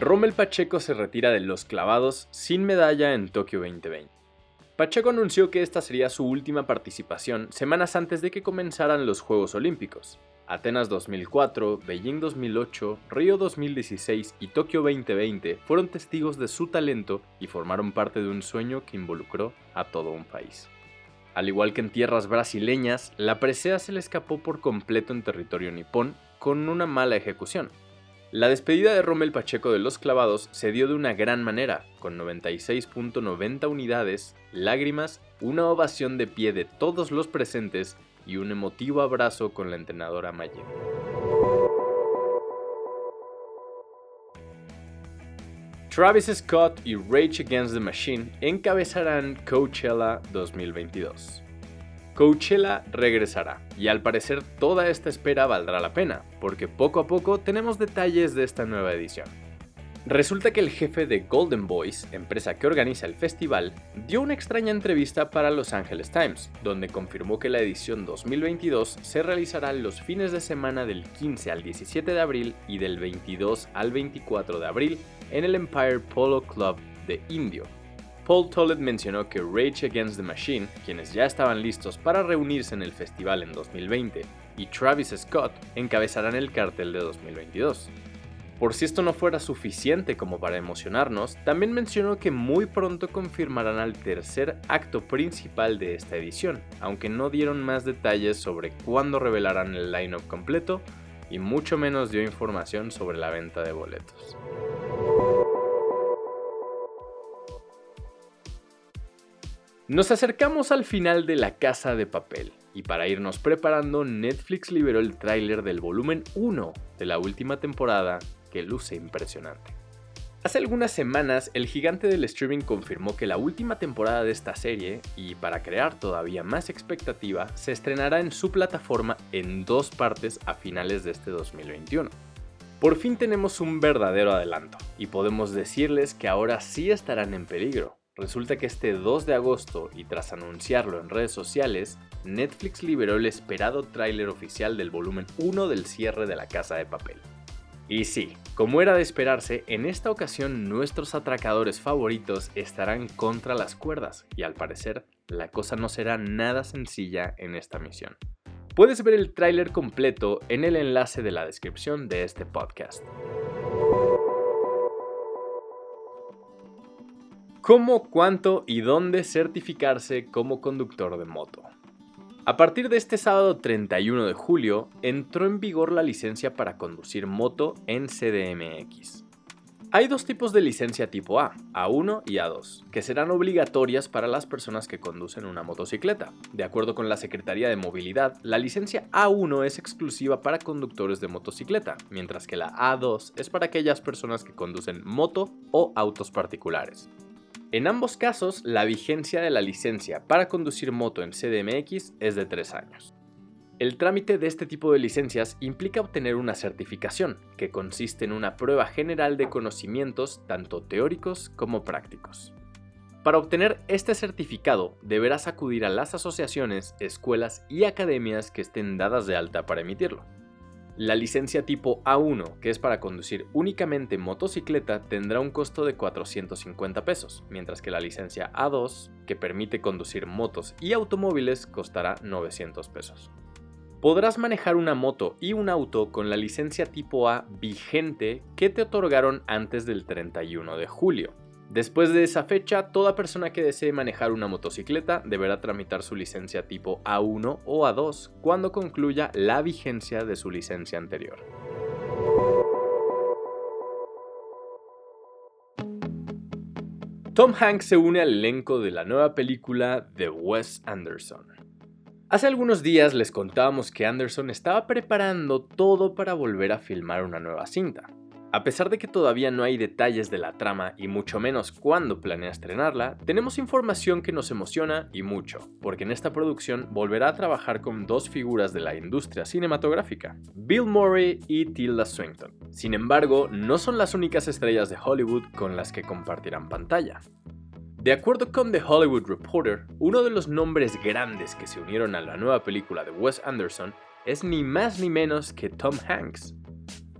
Rommel Pacheco se retira de los clavados sin medalla en Tokio 2020. Pacheco anunció que esta sería su última participación semanas antes de que comenzaran los Juegos Olímpicos. Atenas 2004, Beijing 2008, Río 2016 y Tokio 2020 fueron testigos de su talento y formaron parte de un sueño que involucró a todo un país. Al igual que en tierras brasileñas, la presea se le escapó por completo en territorio nipón con una mala ejecución. La despedida de Rommel Pacheco de los clavados se dio de una gran manera, con 96.90 unidades, lágrimas, una ovación de pie de todos los presentes y un emotivo abrazo con la entrenadora Maye. Travis Scott y Rage Against the Machine encabezarán Coachella 2022. Coachella regresará, y al parecer toda esta espera valdrá la pena, porque poco a poco tenemos detalles de esta nueva edición. Resulta que el jefe de Golden Boys, empresa que organiza el festival, dio una extraña entrevista para Los Angeles Times, donde confirmó que la edición 2022 se realizará los fines de semana del 15 al 17 de abril y del 22 al 24 de abril en el Empire Polo Club de Indio, Paul Tollett mencionó que Rage Against the Machine, quienes ya estaban listos para reunirse en el festival en 2020, y Travis Scott encabezarán el cartel de 2022. Por si esto no fuera suficiente como para emocionarnos, también mencionó que muy pronto confirmarán al tercer acto principal de esta edición, aunque no dieron más detalles sobre cuándo revelarán el line-up completo y mucho menos dio información sobre la venta de boletos. Nos acercamos al final de La Casa de Papel, y para irnos preparando, Netflix liberó el tráiler del volumen 1 de la última temporada, que luce impresionante. Hace algunas semanas, el gigante del streaming confirmó que la última temporada de esta serie, y para crear todavía más expectativa, se estrenará en su plataforma en dos partes a finales de este 2021. Por fin tenemos un verdadero adelanto, y podemos decirles que ahora sí estarán en peligro, Resulta que este 2 de agosto, y tras anunciarlo en redes sociales, Netflix liberó el esperado tráiler oficial del volumen 1 del cierre de La Casa de Papel. Y sí, como era de esperarse, en esta ocasión nuestros atracadores favoritos estarán contra las cuerdas, y al parecer la cosa no será nada sencilla en esta misión. Puedes ver el tráiler completo en el enlace de la descripción de este podcast. Cómo, cuánto y dónde certificarse como conductor de moto. A partir de este sábado 31 de julio, entró en vigor la licencia para conducir moto en CDMX. Hay dos tipos de licencia tipo A, A1 y A2, que serán obligatorias para las personas que conducen una motocicleta. De acuerdo con la Secretaría de Movilidad, la licencia A1 es exclusiva para conductores de motocicleta, mientras que la A2 es para aquellas personas que conducen moto o autos particulares. En ambos casos, la vigencia de la licencia para conducir moto en CDMX es de 3 años. El trámite de este tipo de licencias implica obtener una certificación, que consiste en una prueba general de conocimientos tanto teóricos como prácticos. Para obtener este certificado deberás acudir a las asociaciones, escuelas y academias que estén dadas de alta para emitirlo. La licencia tipo A1, que es para conducir únicamente motocicleta, tendrá un costo de 450 pesos, mientras que la licencia A2, que permite conducir motos y automóviles, costará 900 pesos. Podrás manejar una moto y un auto con la licencia tipo A vigente que te otorgaron antes del 31 de julio. Después de esa fecha, toda persona que desee manejar una motocicleta deberá tramitar su licencia tipo A1 o A2 cuando concluya la vigencia de su licencia anterior. Tom Hanks se une al elenco de la nueva película de Wes Anderson. Hace algunos días les contábamos que Anderson estaba preparando todo para volver a filmar una nueva cinta. A pesar de que todavía no hay detalles de la trama y mucho menos cuándo planea estrenarla, tenemos información que nos emociona y mucho, porque en esta producción volverá a trabajar con dos figuras de la industria cinematográfica, Bill Murray y Tilda Swinton. Sin embargo, no son las únicas estrellas de Hollywood con las que compartirán pantalla. De acuerdo con The Hollywood Reporter, uno de los nombres grandes que se unieron a la nueva película de Wes Anderson es ni más ni menos que Tom Hanks,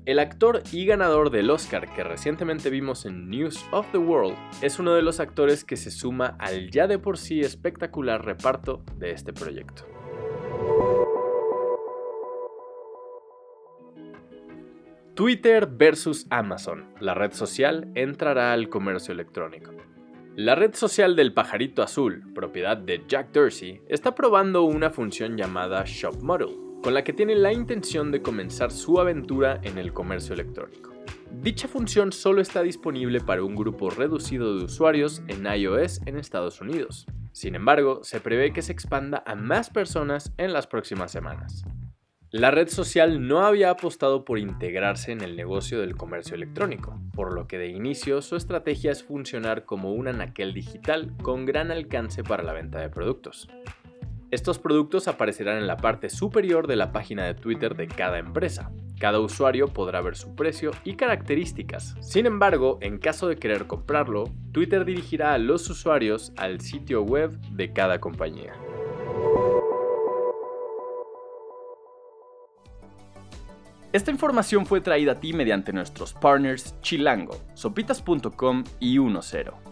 El actor y ganador del Oscar que recientemente vimos en News of the World es uno de los actores que se suma al ya de por sí espectacular reparto de este proyecto. Twitter versus Amazon. La red social entrará al comercio electrónico. La red social del pajarito azul, propiedad de Jack Dorsey, está probando una función llamada Shop Model, con la que tiene la intención de comenzar su aventura en el comercio electrónico. Dicha función solo está disponible para un grupo reducido de usuarios en iOS en Estados Unidos. Sin embargo, se prevé que se expanda a más personas en las próximas semanas. La red social no había apostado por integrarse en el negocio del comercio electrónico, por lo que de inicio su estrategia es funcionar como un anaquel digital con gran alcance para la venta de productos. Estos productos aparecerán en la parte superior de la página de Twitter de cada empresa. Cada usuario podrá ver su precio y características. Sin embargo, en caso de querer comprarlo, Twitter dirigirá a los usuarios al sitio web de cada compañía. Esta información fue traída a ti mediante nuestros partners Chilango, sopitas.com y 10.